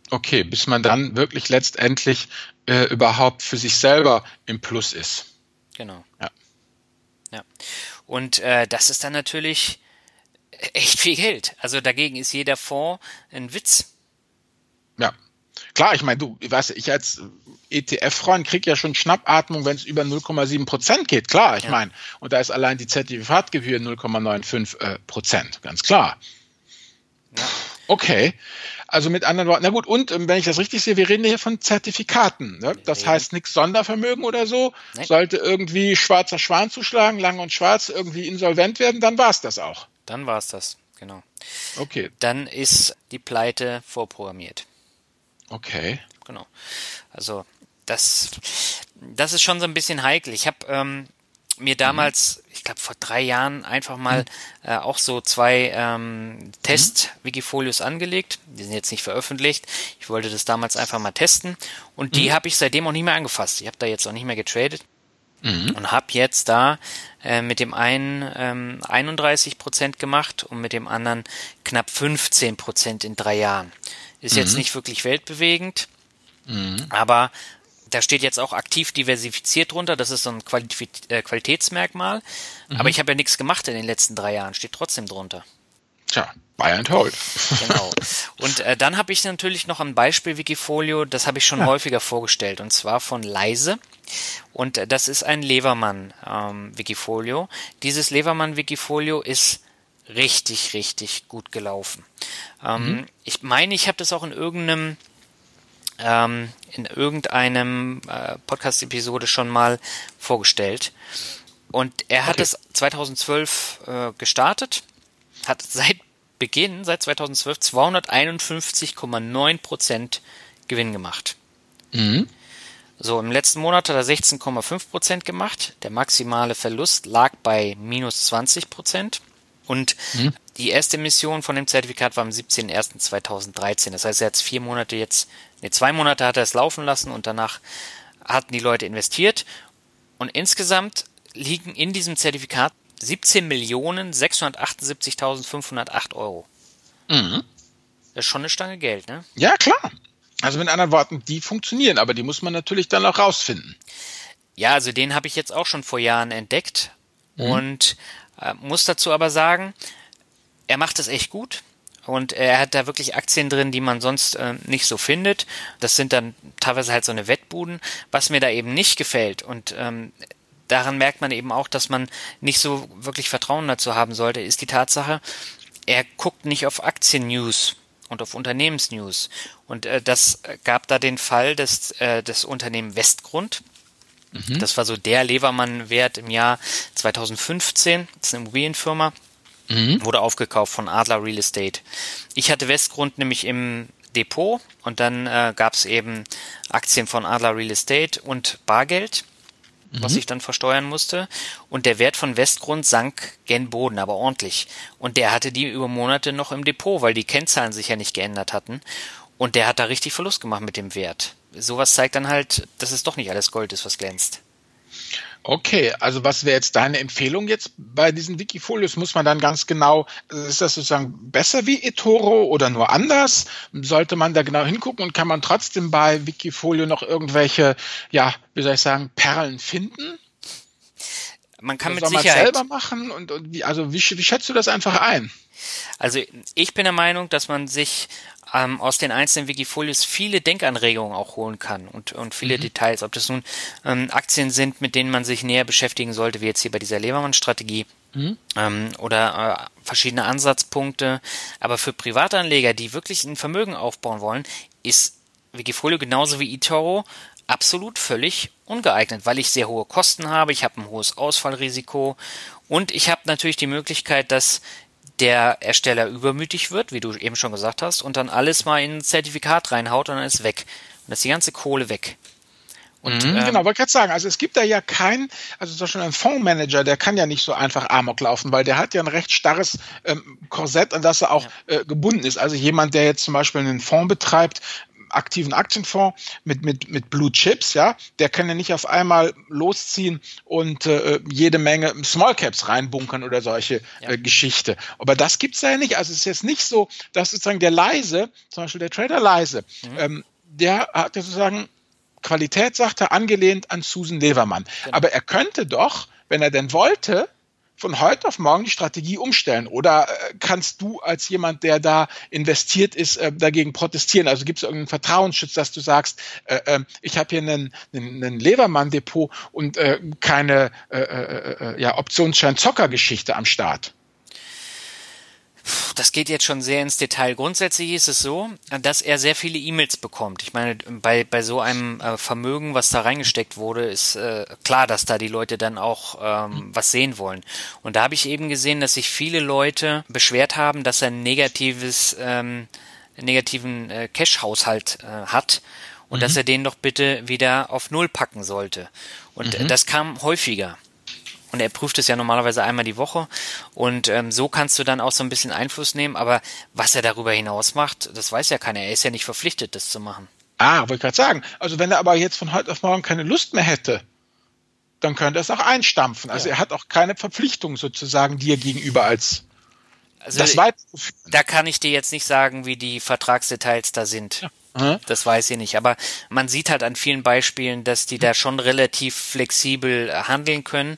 Okay, bis man dann wirklich letztendlich äh, überhaupt für sich selber im Plus ist. Genau. Ja. Ja. Und äh, das ist dann natürlich echt viel Geld. Also dagegen ist jeder Fonds ein Witz. Ja, Klar, ich meine, du, weißt ich als ETF-Freund krieg ja schon Schnappatmung, wenn es über 0,7 Prozent geht. Klar, ich ja. meine, und da ist allein die Zertifikatgebühr 0,95 äh, Prozent, ganz klar. Ja. Okay. Also mit anderen Worten, na gut, und ähm, wenn ich das richtig sehe, wir reden hier von Zertifikaten. Ne? Das heißt nichts Sondervermögen oder so. Nein. Sollte irgendwie schwarzer Schwan zuschlagen, lang und schwarz irgendwie insolvent werden, dann war es das auch. Dann war es das, genau. Okay. Dann ist die Pleite vorprogrammiert. Okay. Genau. Also das, das ist schon so ein bisschen heikel. Ich habe ähm, mir damals, mhm. ich glaube vor drei Jahren, einfach mal mhm. äh, auch so zwei ähm, Test-Wikifolios angelegt. Die sind jetzt nicht veröffentlicht. Ich wollte das damals einfach mal testen und die mhm. habe ich seitdem auch nicht mehr angefasst. Ich habe da jetzt auch nicht mehr getradet. Mhm. Und habe jetzt da äh, mit dem einen ähm, 31 Prozent gemacht und mit dem anderen knapp 15 Prozent in drei Jahren. Ist mhm. jetzt nicht wirklich weltbewegend, mhm. aber da steht jetzt auch aktiv diversifiziert drunter. Das ist so ein Quali äh, Qualitätsmerkmal. Mhm. Aber ich habe ja nichts gemacht in den letzten drei Jahren. Steht trotzdem drunter. Tja, buy and hold. Genau. Und äh, dann habe ich natürlich noch ein Beispiel Wikifolio, das habe ich schon ja. häufiger vorgestellt, und zwar von Leise. Und äh, das ist ein Levermann ähm, Wikifolio. Dieses Levermann Wikifolio ist richtig, richtig gut gelaufen. Ähm, mhm. Ich meine, ich habe das auch in irgendeinem ähm, in irgendeinem äh, Podcast-Episode schon mal vorgestellt. Und er hat okay. es 2012 äh, gestartet, hat seit Beginn, seit 2012, 251,9 Prozent Gewinn gemacht. Mhm. So, im letzten Monat hat er 16,5 Prozent gemacht. Der maximale Verlust lag bei minus 20 Prozent. Und hm. die erste Mission von dem Zertifikat war am 17.01.2013. Das heißt, er hat vier Monate jetzt, ne, zwei Monate hat er es laufen lassen und danach hatten die Leute investiert. Und insgesamt liegen in diesem Zertifikat 17.678.508 Euro. Mhm. Das ist schon eine Stange Geld, ne? Ja, klar. Also mit anderen Worten, die funktionieren, aber die muss man natürlich dann auch rausfinden. Ja, also den habe ich jetzt auch schon vor Jahren entdeckt mhm. und äh, muss dazu aber sagen, er macht es echt gut. Und er hat da wirklich Aktien drin, die man sonst äh, nicht so findet. Das sind dann teilweise halt so eine Wettbuden. Was mir da eben nicht gefällt und ähm, daran merkt man eben auch, dass man nicht so wirklich Vertrauen dazu haben sollte, ist die Tatsache, er guckt nicht auf Aktien-News und auf Unternehmensnews. Und äh, das gab da den Fall des, äh, des Unternehmen Westgrund. Mhm. Das war so der Levermann-Wert im Jahr 2015. Das ist eine Immobilienfirma. Mhm. Wurde aufgekauft von Adler Real Estate. Ich hatte Westgrund nämlich im Depot und dann äh, gab es eben Aktien von Adler Real Estate und Bargeld, mhm. was ich dann versteuern musste. Und der Wert von Westgrund sank gen Boden, aber ordentlich. Und der hatte die über Monate noch im Depot, weil die Kennzahlen sich ja nicht geändert hatten. Und der hat da richtig Verlust gemacht mit dem Wert sowas zeigt dann halt, dass es doch nicht alles Gold ist, was glänzt. Okay, also was wäre jetzt deine Empfehlung jetzt bei diesen Wikifolios? Muss man dann ganz genau, ist das sozusagen besser wie eToro oder nur anders? Sollte man da genau hingucken und kann man trotzdem bei Wikifolio noch irgendwelche, ja, wie soll ich sagen, Perlen finden? Man kann mit Sicherheit selber machen und, und wie, also wie, wie schätzt du das einfach ein? Also ich bin der Meinung, dass man sich ähm, aus den einzelnen Wikifolios viele Denkanregungen auch holen kann und, und viele mhm. Details. Ob das nun ähm, Aktien sind, mit denen man sich näher beschäftigen sollte, wie jetzt hier bei dieser Lebermann-Strategie. Mhm. Ähm, oder äh, verschiedene Ansatzpunkte. Aber für Privatanleger, die wirklich ein Vermögen aufbauen wollen, ist Wikifolio genauso wie eToro absolut völlig ungeeignet, weil ich sehr hohe Kosten habe, ich habe ein hohes Ausfallrisiko und ich habe natürlich die Möglichkeit, dass der Ersteller übermütig wird, wie du eben schon gesagt hast, und dann alles mal in ein Zertifikat reinhaut und dann ist weg. Und dann ist die ganze Kohle weg. Und, mhm, ähm, genau, wollte gerade sagen, also es gibt da ja kein, also zum Beispiel ein Fondsmanager, der kann ja nicht so einfach Amok laufen, weil der hat ja ein recht starres ähm, Korsett, an das er auch ja. äh, gebunden ist. Also jemand, der jetzt zum Beispiel einen Fonds betreibt, aktiven Aktienfonds mit, mit, mit Blue Chips, ja, der kann ja nicht auf einmal losziehen und äh, jede Menge Small Caps reinbunkern oder solche ja. äh, Geschichte. Aber das gibt's ja nicht. Also es ist jetzt nicht so, dass sozusagen der Leise, zum Beispiel der Trader Leise, mhm. ähm, der hat ja sozusagen Qualität, sagt er, angelehnt an Susan Levermann. Genau. Aber er könnte doch, wenn er denn wollte, von heute auf morgen die Strategie umstellen? Oder äh, kannst du als jemand, der da investiert ist, äh, dagegen protestieren? Also gibt es irgendeinen Vertrauensschutz, dass du sagst, äh, äh, ich habe hier einen, einen, einen Levermann-Depot und äh, keine äh, äh, ja, Optionsschein-Zocker-Geschichte am Start? Das geht jetzt schon sehr ins Detail. Grundsätzlich ist es so, dass er sehr viele E-Mails bekommt. Ich meine, bei, bei so einem äh, Vermögen, was da reingesteckt wurde, ist äh, klar, dass da die Leute dann auch ähm, was sehen wollen. Und da habe ich eben gesehen, dass sich viele Leute beschwert haben, dass er ein negatives, ähm, negativen äh, Cash-Haushalt äh, hat und mhm. dass er den doch bitte wieder auf Null packen sollte. Und mhm. das kam häufiger. Und er prüft es ja normalerweise einmal die Woche. Und ähm, so kannst du dann auch so ein bisschen Einfluss nehmen. Aber was er darüber hinaus macht, das weiß ja keiner. Er ist ja nicht verpflichtet, das zu machen. Ah, wollte ich gerade sagen. Also wenn er aber jetzt von heute auf morgen keine Lust mehr hätte, dann könnte er es auch einstampfen. Also ja. er hat auch keine Verpflichtung sozusagen dir gegenüber als also das Da kann ich dir jetzt nicht sagen, wie die Vertragsdetails da sind. Ja. Das weiß ich nicht. Aber man sieht halt an vielen Beispielen, dass die da schon relativ flexibel handeln können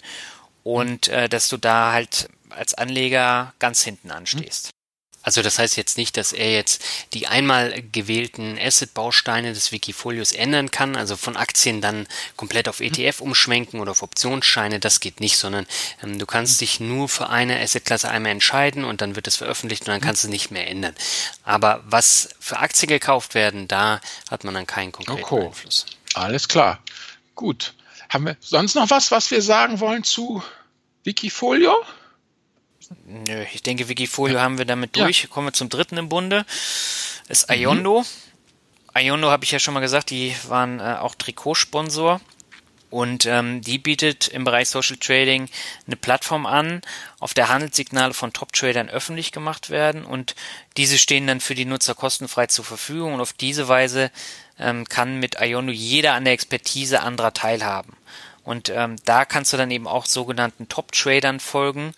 und äh, dass du da halt als Anleger ganz hinten anstehst. Also das heißt jetzt nicht, dass er jetzt die einmal gewählten Asset-Bausteine des Wikifolios ändern kann, also von Aktien dann komplett auf ETF umschwenken oder auf Optionsscheine, das geht nicht, sondern ähm, du kannst dich nur für eine Assetklasse einmal entscheiden und dann wird es veröffentlicht und dann kannst du es nicht mehr ändern. Aber was für Aktien gekauft werden, da hat man dann keinen konkreten okay. Einfluss. Alles klar. Gut. Haben wir sonst noch was, was wir sagen wollen zu Wikifolio? Nö, ich denke, Wikifolio haben wir damit durch. Ja. Kommen wir zum dritten im Bunde. Das ist Iondo. Mhm. Iondo habe ich ja schon mal gesagt, die waren äh, auch Trikotsponsor. Und ähm, die bietet im Bereich Social Trading eine Plattform an, auf der Handelssignale von Top-Tradern öffentlich gemacht werden und diese stehen dann für die Nutzer kostenfrei zur Verfügung und auf diese Weise ähm, kann mit Iono jeder an der Expertise anderer teilhaben. Und ähm, da kannst du dann eben auch sogenannten Top-Tradern folgen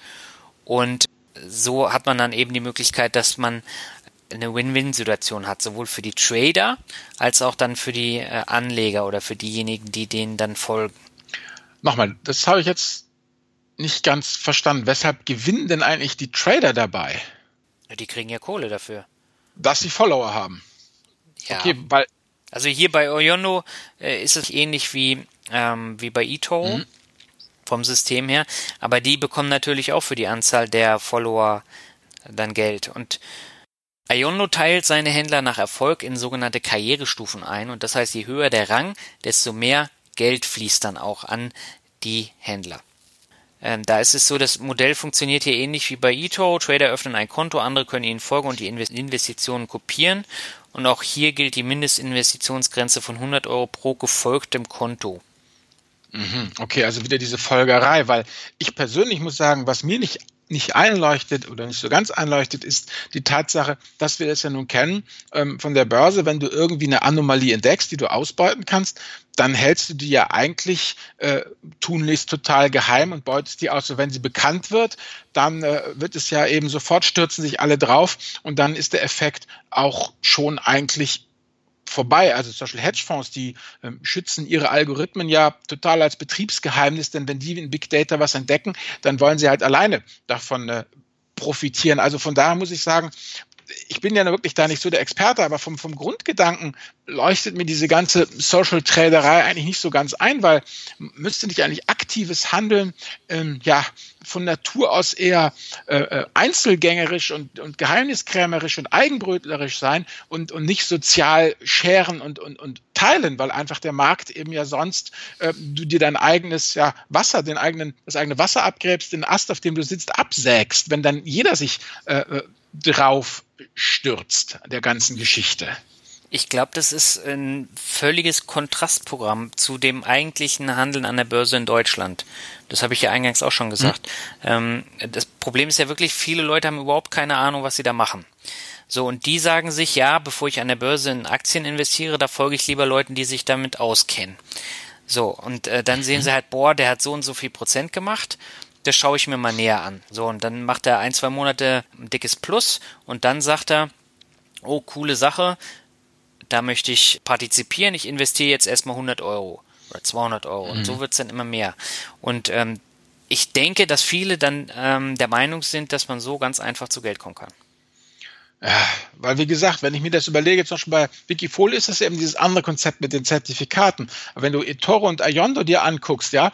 und so hat man dann eben die Möglichkeit, dass man eine Win-Win-Situation hat, sowohl für die Trader als auch dann für die äh, Anleger oder für diejenigen, die denen dann folgen. Nochmal, das habe ich jetzt nicht ganz verstanden. Weshalb gewinnen denn eigentlich die Trader dabei? Die kriegen ja Kohle dafür. Dass sie Follower haben. Ja. Okay, weil. Also hier bei Oyono äh, ist es ähnlich wie, ähm, wie bei eToro. Mhm vom System her. Aber die bekommen natürlich auch für die Anzahl der Follower dann Geld. Und Iono teilt seine Händler nach Erfolg in sogenannte Karrierestufen ein. Und das heißt, je höher der Rang, desto mehr Geld fließt dann auch an die Händler. Ähm, da ist es so, das Modell funktioniert hier ähnlich wie bei eToro. Trader öffnen ein Konto, andere können ihnen folgen und die Investitionen kopieren. Und auch hier gilt die Mindestinvestitionsgrenze von 100 Euro pro gefolgtem Konto. Mhm. Okay, also wieder diese Folgerei, weil ich persönlich muss sagen, was mir nicht nicht einleuchtet oder nicht so ganz einleuchtet, ist die Tatsache, dass wir das ja nun kennen ähm, von der Börse. Wenn du irgendwie eine Anomalie entdeckst, die du ausbeuten kannst, dann hältst du die ja eigentlich äh, tunlichst total geheim und beutest die aus. Und wenn sie bekannt wird, dann äh, wird es ja eben sofort stürzen sich alle drauf und dann ist der Effekt auch schon eigentlich vorbei. Also zum Beispiel Hedgefonds, die ähm, schützen ihre Algorithmen ja total als Betriebsgeheimnis, denn wenn die in Big Data was entdecken, dann wollen sie halt alleine davon äh, profitieren. Also von daher muss ich sagen, ich bin ja wirklich da nicht so der Experte, aber vom, vom Grundgedanken leuchtet mir diese ganze Social Traderei eigentlich nicht so ganz ein, weil müsste nicht eigentlich aktives Handeln ähm, ja von Natur aus eher äh, äh, einzelgängerisch und, und geheimniskrämerisch und eigenbrötlerisch sein und, und nicht sozial scheren und, und, und teilen, weil einfach der Markt eben ja sonst äh, du dir dein eigenes ja, Wasser, den eigenen, das eigene Wasser abgräbst, den Ast, auf dem du sitzt, absägst, wenn dann jeder sich äh, äh drauf stürzt der ganzen Geschichte. Ich glaube, das ist ein völliges Kontrastprogramm zu dem eigentlichen Handeln an der Börse in Deutschland. Das habe ich ja eingangs auch schon gesagt. Mhm. Das Problem ist ja wirklich, viele Leute haben überhaupt keine Ahnung, was sie da machen. So, und die sagen sich, ja, bevor ich an der Börse in Aktien investiere, da folge ich lieber Leuten, die sich damit auskennen. So, und äh, dann sehen sie halt, boah, der hat so und so viel Prozent gemacht das schaue ich mir mal näher an. So, und dann macht er ein, zwei Monate ein dickes Plus und dann sagt er, oh, coole Sache, da möchte ich partizipieren, ich investiere jetzt erstmal 100 Euro oder 200 Euro mhm. und so wird es dann immer mehr. Und ähm, ich denke, dass viele dann ähm, der Meinung sind, dass man so ganz einfach zu Geld kommen kann. Ja, weil wie gesagt, wenn ich mir das überlege, zum Beispiel bei Wikifolio ist das eben dieses andere Konzept mit den Zertifikaten. Aber wenn du eToro und Ayondo dir anguckst, ja,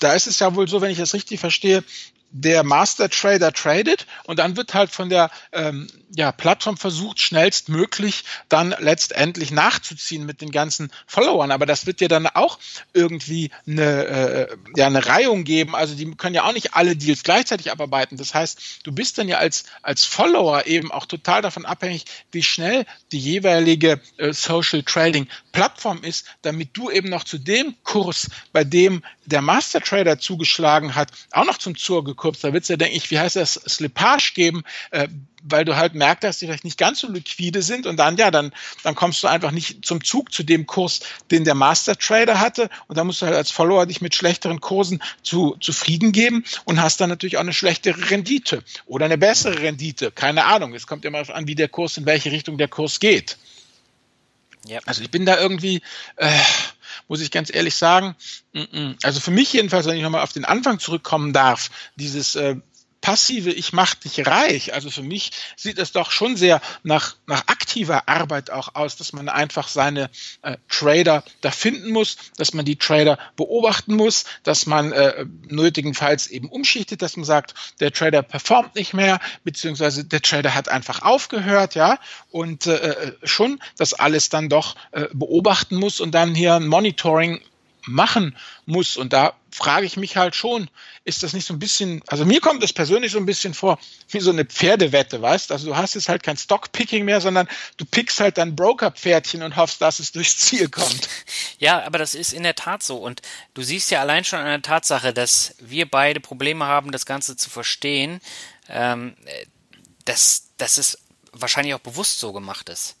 da ist es ja wohl so, wenn ich das richtig verstehe, der Master Trader tradet und dann wird halt von der ähm, ja, Plattform versucht, schnellstmöglich dann letztendlich nachzuziehen mit den ganzen Followern. Aber das wird ja dann auch irgendwie eine, äh, ja, eine Reihung geben. Also die können ja auch nicht alle Deals gleichzeitig abarbeiten. Das heißt, du bist dann ja als, als Follower eben auch total davon abhängig, wie schnell die jeweilige äh, Social Trading Plattform ist, damit du eben noch zu dem Kurs, bei dem der Master Trader zugeschlagen hat, auch noch zum Zur gekommst. Da wird es ja, denke ich, wie heißt das, Slippage geben, äh, weil du halt merkst, dass die vielleicht nicht ganz so liquide sind und dann, ja, dann, dann kommst du einfach nicht zum Zug zu dem Kurs, den der Master Trader hatte und dann musst du halt als Follower dich mit schlechteren Kursen zu, zufrieden geben und hast dann natürlich auch eine schlechtere Rendite oder eine bessere Rendite. Keine Ahnung. Es kommt immer an, wie der Kurs, in welche Richtung der Kurs geht. Yep. Also ich bin da irgendwie, äh, muss ich ganz ehrlich sagen, also für mich jedenfalls, wenn ich nochmal auf den Anfang zurückkommen darf, dieses äh, passive Ich mach dich reich. Also für mich sieht es doch schon sehr nach, nach aktiver Arbeit auch aus, dass man einfach seine äh, Trader da finden muss, dass man die Trader beobachten muss, dass man äh, nötigenfalls eben umschichtet, dass man sagt, der Trader performt nicht mehr, beziehungsweise der Trader hat einfach aufgehört, ja, und äh, äh schon das alles dann doch äh, beobachten muss und dann hier ein Monitoring machen muss. Und da frage ich mich halt schon, ist das nicht so ein bisschen, also mir kommt das persönlich so ein bisschen vor wie so eine Pferdewette, weißt? Also du hast jetzt halt kein Stockpicking mehr, sondern du pickst halt dein Broker-Pferdchen und hoffst, dass es durchs Ziel kommt. Ja, aber das ist in der Tat so. Und du siehst ja allein schon an der Tatsache, dass wir beide Probleme haben, das Ganze zu verstehen, ähm, dass, dass es wahrscheinlich auch bewusst so gemacht ist.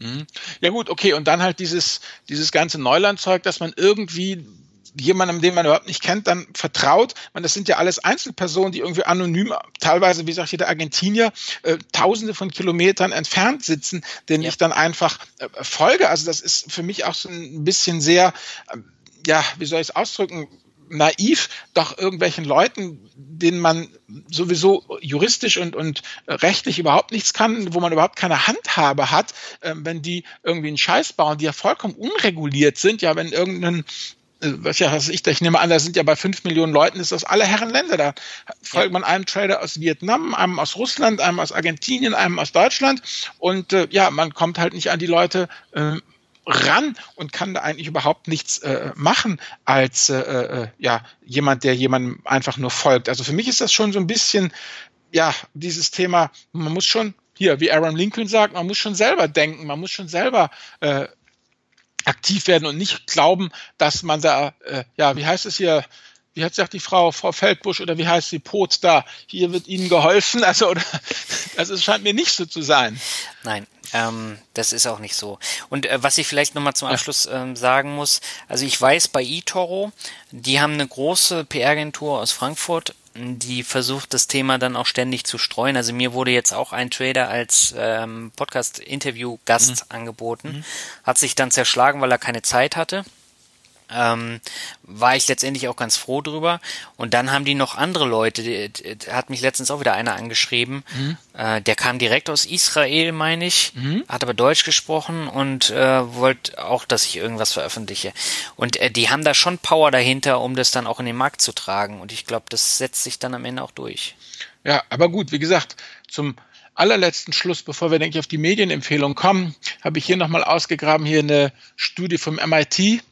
Mhm. Ja gut, okay, und dann halt dieses, dieses ganze Neulandzeug, dass man irgendwie jemandem, den man überhaupt nicht kennt, dann vertraut. Man, das sind ja alles Einzelpersonen, die irgendwie anonym, teilweise, wie sagt jeder Argentinier, äh, tausende von Kilometern entfernt sitzen, denen ja. ich dann einfach äh, folge. Also das ist für mich auch so ein bisschen sehr, äh, ja, wie soll ich es ausdrücken, naiv, doch irgendwelchen Leuten, denen man sowieso juristisch und, und rechtlich überhaupt nichts kann, wo man überhaupt keine Handhabe hat, äh, wenn die irgendwie einen Scheiß bauen, die ja vollkommen unreguliert sind, ja, wenn irgendein äh, was ja, was ich, ich nehme an, da sind ja bei fünf Millionen Leuten, ist das alle Herren Länder. Da folgt man einem Trader aus Vietnam, einem aus Russland, einem aus Argentinien, einem aus Deutschland. Und äh, ja, man kommt halt nicht an die Leute äh, ran und kann da eigentlich überhaupt nichts äh, machen als äh, äh, ja jemand, der jemandem einfach nur folgt. Also für mich ist das schon so ein bisschen ja dieses Thema. Man muss schon hier, wie Aaron Lincoln sagt, man muss schon selber denken, man muss schon selber äh, aktiv werden und nicht glauben, dass man da, äh, ja, wie heißt es hier, wie hat gesagt die Frau, Frau Feldbusch oder wie heißt sie, Pot da, hier wird Ihnen geholfen. Also, oder, das ist, scheint mir nicht so zu sein. Nein, ähm, das ist auch nicht so. Und äh, was ich vielleicht nochmal zum Abschluss ähm, sagen muss, also ich weiß bei eToro, die haben eine große PR-Agentur aus Frankfurt, die versucht das Thema dann auch ständig zu streuen. Also mir wurde jetzt auch ein Trader als ähm, Podcast-Interview-Gast mhm. angeboten, mhm. hat sich dann zerschlagen, weil er keine Zeit hatte ähm, war ich letztendlich auch ganz froh drüber. Und dann haben die noch andere Leute, die, die, hat mich letztens auch wieder einer angeschrieben, mhm. äh, der kam direkt aus Israel, meine ich, mhm. hat aber Deutsch gesprochen und äh, wollte auch, dass ich irgendwas veröffentliche. Und äh, die haben da schon Power dahinter, um das dann auch in den Markt zu tragen. Und ich glaube, das setzt sich dann am Ende auch durch. Ja, aber gut, wie gesagt, zum allerletzten Schluss, bevor wir, denke ich, auf die Medienempfehlung kommen, habe ich hier nochmal ausgegraben, hier eine Studie vom MIT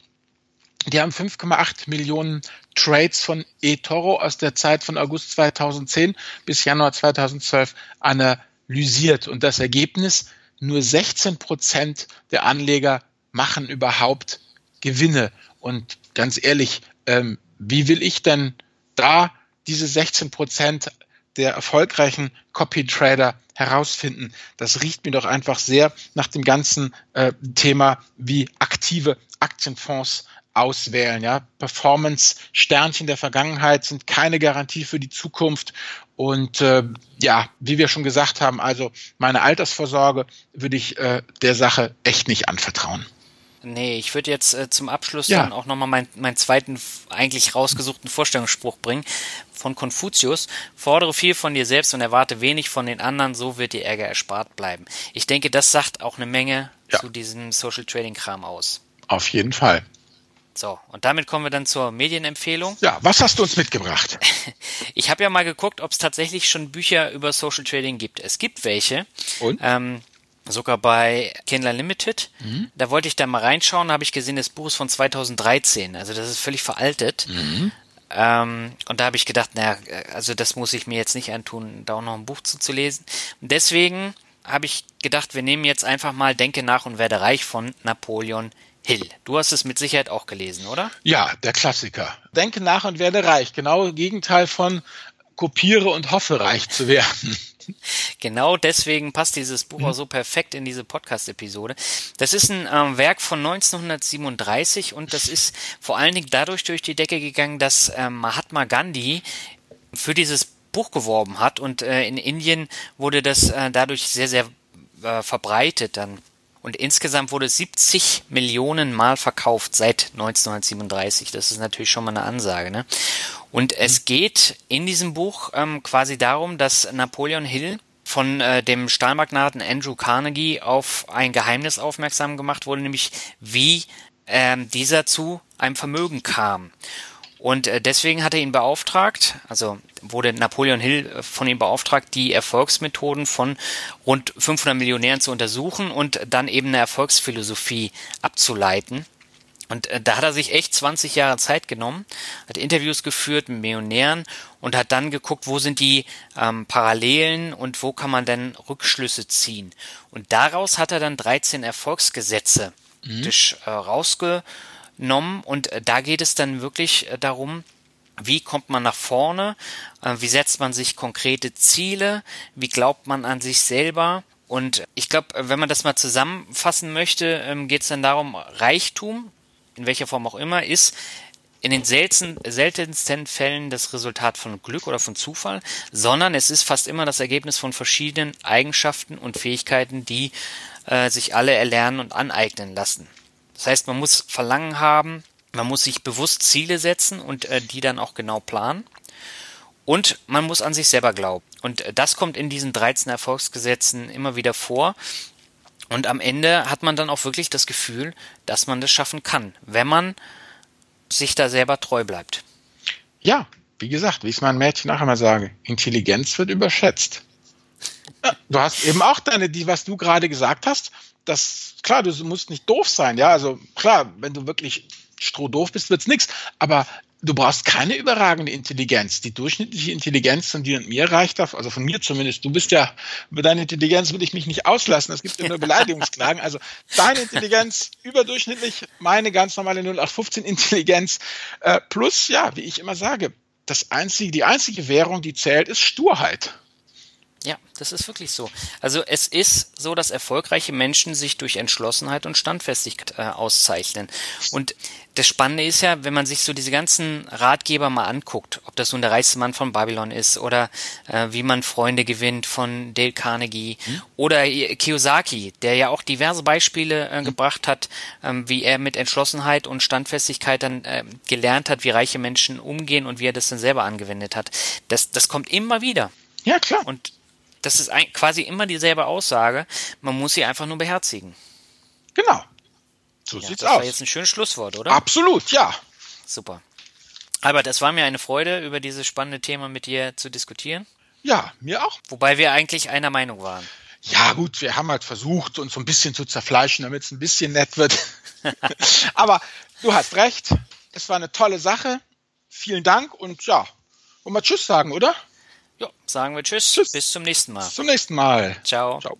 die haben 5,8 Millionen Trades von eToro aus der Zeit von August 2010 bis Januar 2012 analysiert. Und das Ergebnis, nur 16 Prozent der Anleger machen überhaupt Gewinne. Und ganz ehrlich, ähm, wie will ich denn da diese 16 Prozent der erfolgreichen Copy-Trader herausfinden? Das riecht mir doch einfach sehr nach dem ganzen äh, Thema, wie aktive Aktienfonds auswählen. Ja, Performance-Sternchen der Vergangenheit sind keine Garantie für die Zukunft. Und äh, ja, wie wir schon gesagt haben, also meine Altersvorsorge würde ich äh, der Sache echt nicht anvertrauen. Nee, ich würde jetzt äh, zum Abschluss ja. dann auch nochmal meinen mein zweiten eigentlich rausgesuchten Vorstellungsspruch bringen von Konfuzius. Fordere viel von dir selbst und erwarte wenig von den anderen, so wird dir Ärger erspart bleiben. Ich denke, das sagt auch eine Menge ja. zu diesem Social Trading Kram aus. Auf jeden Fall. So, und damit kommen wir dann zur Medienempfehlung. Ja, was hast du uns mitgebracht? ich habe ja mal geguckt, ob es tatsächlich schon Bücher über Social Trading gibt. Es gibt welche. Und? Ähm, sogar bei Kindler Limited. Mhm. Da wollte ich da mal reinschauen, da habe ich gesehen, das Buch ist von 2013. Also das ist völlig veraltet. Mhm. Ähm, und da habe ich gedacht, naja, also das muss ich mir jetzt nicht antun, da auch noch ein Buch zu, zu lesen. Und deswegen habe ich gedacht, wir nehmen jetzt einfach mal Denke nach und werde reich von Napoleon Hill. Du hast es mit Sicherheit auch gelesen, oder? Ja, der Klassiker. Denke nach und werde reich. Genau Gegenteil von kopiere und hoffe reich zu werden. Genau deswegen passt dieses Buch auch so perfekt in diese Podcast-Episode. Das ist ein ähm, Werk von 1937 und das ist vor allen Dingen dadurch durch die Decke gegangen, dass ähm, Mahatma Gandhi für dieses Buch geworben hat und äh, in Indien wurde das äh, dadurch sehr, sehr äh, verbreitet dann. Und insgesamt wurde 70 Millionen Mal verkauft seit 1937. Das ist natürlich schon mal eine Ansage. Ne? Und es mhm. geht in diesem Buch ähm, quasi darum, dass Napoleon Hill von äh, dem Stahlmagnaten Andrew Carnegie auf ein Geheimnis aufmerksam gemacht wurde, nämlich wie ähm, dieser zu einem Vermögen kam. Und äh, deswegen hat er ihn beauftragt, also wurde Napoleon Hill äh, von ihm beauftragt, die Erfolgsmethoden von rund 500 Millionären zu untersuchen und dann eben eine Erfolgsphilosophie abzuleiten. Und äh, da hat er sich echt 20 Jahre Zeit genommen, hat Interviews geführt mit Millionären und hat dann geguckt, wo sind die ähm, Parallelen und wo kann man denn Rückschlüsse ziehen. Und daraus hat er dann 13 Erfolgsgesetze mhm. äh, rausge genommen und äh, da geht es dann wirklich äh, darum, wie kommt man nach vorne, äh, wie setzt man sich konkrete Ziele, wie glaubt man an sich selber. Und ich glaube, wenn man das mal zusammenfassen möchte, ähm, geht es dann darum, Reichtum, in welcher Form auch immer, ist in den selten, seltensten Fällen das Resultat von Glück oder von Zufall, sondern es ist fast immer das Ergebnis von verschiedenen Eigenschaften und Fähigkeiten, die äh, sich alle erlernen und aneignen lassen. Das heißt, man muss Verlangen haben, man muss sich bewusst Ziele setzen und äh, die dann auch genau planen. Und man muss an sich selber glauben. Und äh, das kommt in diesen 13 Erfolgsgesetzen immer wieder vor. Und am Ende hat man dann auch wirklich das Gefühl, dass man das schaffen kann, wenn man sich da selber treu bleibt. Ja, wie gesagt, wie ich es meinem Mädchen nachher mal sage, Intelligenz wird überschätzt. Ja, du hast eben auch deine, die, was du gerade gesagt hast, das, klar, du musst nicht doof sein, ja, also klar, wenn du wirklich strohdoof bist, wird's nix, aber du brauchst keine überragende Intelligenz. Die durchschnittliche Intelligenz von dir und mir reicht auf, also von mir zumindest. Du bist ja, über deine Intelligenz würde ich mich nicht auslassen. Es gibt ja nur Beleidigungsklagen. Also deine Intelligenz überdurchschnittlich, meine ganz normale 0815 Intelligenz, äh, plus, ja, wie ich immer sage, das einzige, die einzige Währung, die zählt, ist Sturheit. Ja, das ist wirklich so. Also es ist so, dass erfolgreiche Menschen sich durch Entschlossenheit und Standfestigkeit äh, auszeichnen. Und das Spannende ist ja, wenn man sich so diese ganzen Ratgeber mal anguckt, ob das nun der reichste Mann von Babylon ist oder äh, wie man Freunde gewinnt von Dale Carnegie mhm. oder Kiyosaki, der ja auch diverse Beispiele äh, gebracht hat, ähm, wie er mit Entschlossenheit und Standfestigkeit dann äh, gelernt hat, wie reiche Menschen umgehen und wie er das dann selber angewendet hat. Das, das kommt immer wieder. Ja, klar. Und das ist ein, quasi immer dieselbe Aussage. Man muss sie einfach nur beherzigen. Genau. So ja, sieht's das aus. war jetzt ein schönes Schlusswort, oder? Absolut, ja. Super. Albert, es war mir eine Freude, über dieses spannende Thema mit dir zu diskutieren. Ja, mir auch. Wobei wir eigentlich einer Meinung waren. Ja, gut, wir haben halt versucht, uns so ein bisschen zu zerfleischen, damit es ein bisschen nett wird. Aber du hast recht. Es war eine tolle Sache. Vielen Dank und ja, wollen wir Tschüss sagen, oder? Ja, sagen wir Tschüss. tschüss. Bis zum nächsten Mal. Bis zum nächsten Mal. Ciao. Ciao.